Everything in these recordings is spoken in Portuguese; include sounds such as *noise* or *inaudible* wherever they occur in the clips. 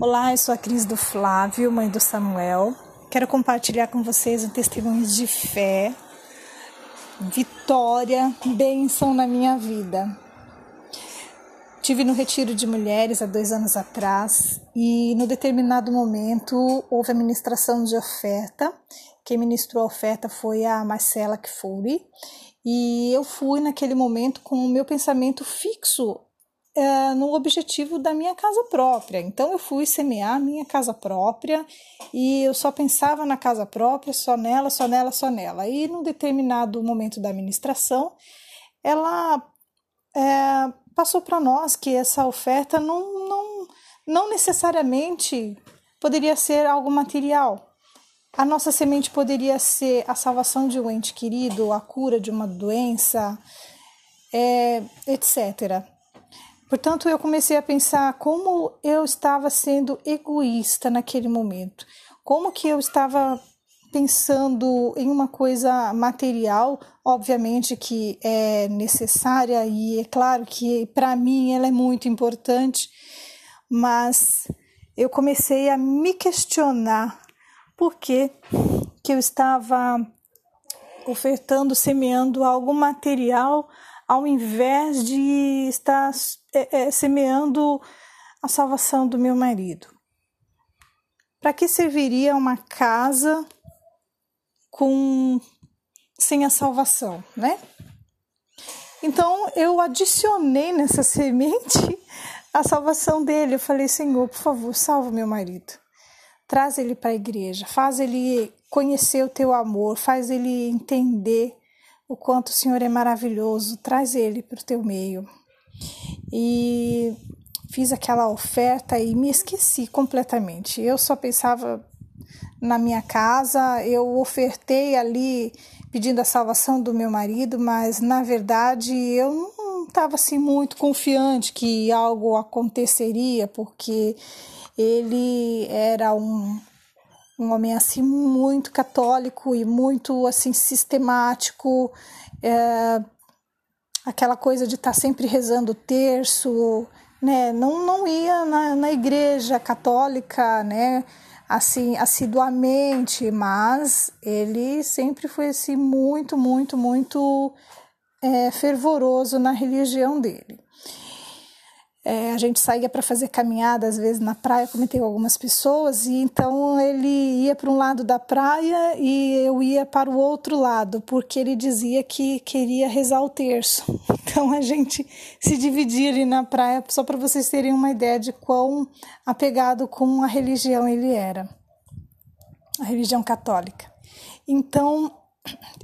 Olá, eu sou a Cris do Flávio, mãe do Samuel. Quero compartilhar com vocês um testemunho de fé, vitória, bênção na minha vida. Tive no retiro de mulheres há dois anos atrás e, no determinado momento, houve a ministração de oferta. Quem ministrou a oferta foi a Marcela Kfouri e eu fui naquele momento com o meu pensamento fixo é, no objetivo da minha casa própria. Então eu fui semear minha casa própria e eu só pensava na casa própria, só nela, só nela, só nela. E num determinado momento da administração, ela é, passou para nós que essa oferta não, não, não necessariamente poderia ser algo material. A nossa semente poderia ser a salvação de um ente querido, a cura de uma doença, é, etc. Portanto, eu comecei a pensar como eu estava sendo egoísta naquele momento, como que eu estava pensando em uma coisa material, obviamente que é necessária e é claro que para mim ela é muito importante, mas eu comecei a me questionar por que, que eu estava ofertando, semeando algo material ao invés de estar é, é, semeando a salvação do meu marido. Para que serviria uma casa com sem a salvação, né? Então eu adicionei nessa *laughs* semente a salvação dele. Eu falei, Senhor, por favor, salva meu marido. Traz ele para a igreja, faz ele conhecer o teu amor, faz ele entender o quanto o Senhor é maravilhoso, traz ele para o teu meio. E fiz aquela oferta e me esqueci completamente. Eu só pensava na minha casa, eu ofertei ali pedindo a salvação do meu marido, mas na verdade eu não estava assim muito confiante que algo aconteceria, porque ele era um, um homem assim muito católico e muito assim sistemático, é, aquela coisa de estar tá sempre rezando o terço, né? Não, não ia na, na igreja católica, né? Assim, assiduamente, mas ele sempre foi assim muito, muito, muito é, fervoroso na religião dele. É, a gente saía para fazer caminhada, às vezes na praia, comentei com algumas pessoas, e então ele ia para um lado da praia e eu ia para o outro lado, porque ele dizia que queria rezar o terço. *laughs* Então a gente se dividia ali na praia, só para vocês terem uma ideia de quão apegado com a religião ele era a religião católica. Então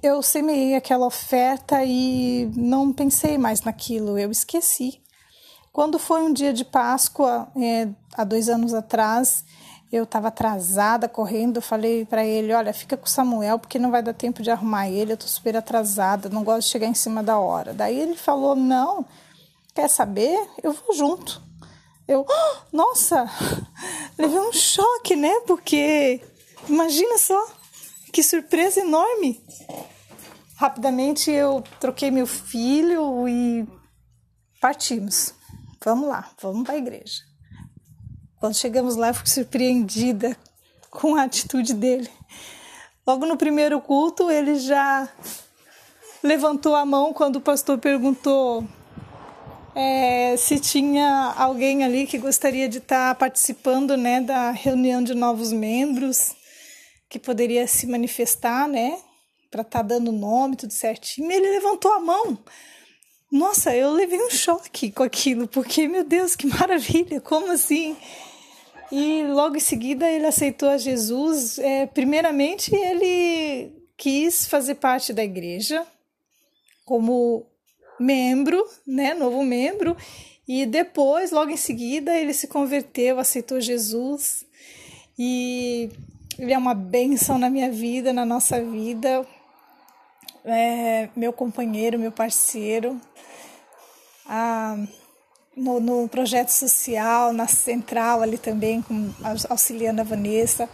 eu semeei aquela oferta e não pensei mais naquilo, eu esqueci quando foi um dia de Páscoa, é, há dois anos atrás, eu estava atrasada, correndo, falei para ele, olha, fica com o Samuel, porque não vai dar tempo de arrumar ele, eu estou super atrasada, não gosto de chegar em cima da hora. Daí ele falou, não, quer saber? Eu vou junto. Eu, oh, nossa, *laughs* levei um choque, né? Porque imagina só, que surpresa enorme. Rapidamente eu troquei meu filho e partimos. Vamos lá, vamos para a igreja. Quando chegamos lá, eu fui surpreendida com a atitude dele. Logo no primeiro culto, ele já levantou a mão quando o pastor perguntou é, se tinha alguém ali que gostaria de estar participando né, da reunião de novos membros, que poderia se manifestar, né, para estar tá dando nome, tudo certinho. Ele levantou a mão. Nossa, eu levei um choque com aquilo, porque, meu Deus, que maravilha, como assim? E logo em seguida ele aceitou a Jesus. É, primeiramente, ele quis fazer parte da igreja como membro, né, novo membro, e depois, logo em seguida, ele se converteu, aceitou Jesus, e ele é uma bênção na minha vida, na nossa vida, é meu companheiro, meu parceiro, ah, no, no, projeto social, na central ali também, com, auxiliando a Vanessa.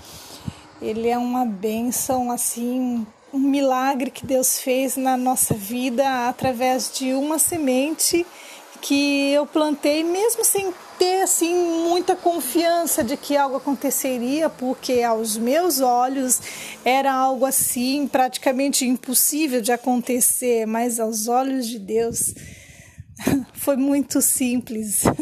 Ele é uma bênção, assim, um milagre que Deus fez na nossa vida através de uma semente que eu plantei, mesmo sem ter assim muita confiança de que algo aconteceria, porque aos meus olhos era algo assim praticamente impossível de acontecer, mas aos olhos de Deus *laughs* foi muito simples. *laughs*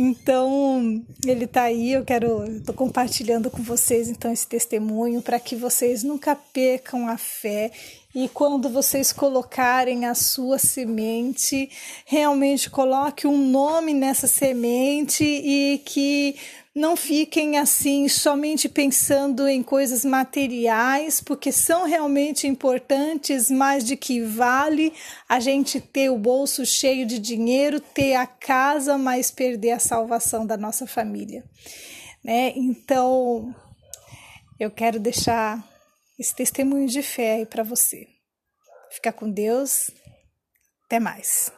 Então, ele está aí, eu quero, estou compartilhando com vocês então esse testemunho para que vocês nunca percam a fé e quando vocês colocarem a sua semente, realmente coloque um nome nessa semente e que não fiquem assim somente pensando em coisas materiais, porque são realmente importantes, mas de que vale a gente ter o bolso cheio de dinheiro, ter a casa, mas perder a salvação da nossa família, né? Então, eu quero deixar esse testemunho de fé aí para você. Fica com Deus. Até mais.